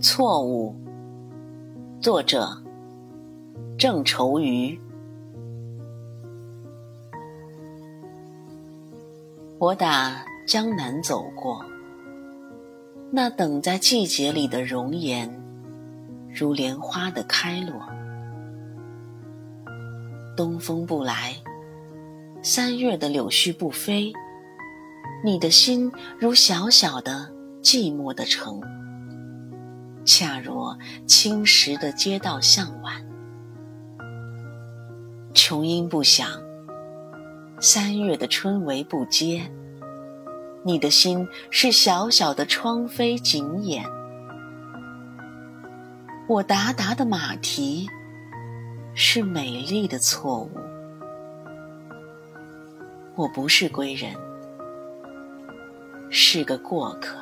错误。作者：郑愁予。我打江南走过，那等在季节里的容颜，如莲花的开落。东风不来，三月的柳絮不飞，你的心如小小的寂寞的城，恰若青石的街道向晚。琼音不响，三月的春雷不接，你的心是小小的窗扉紧掩。我达达的马蹄。是美丽的错误。我不是归人，是个过客。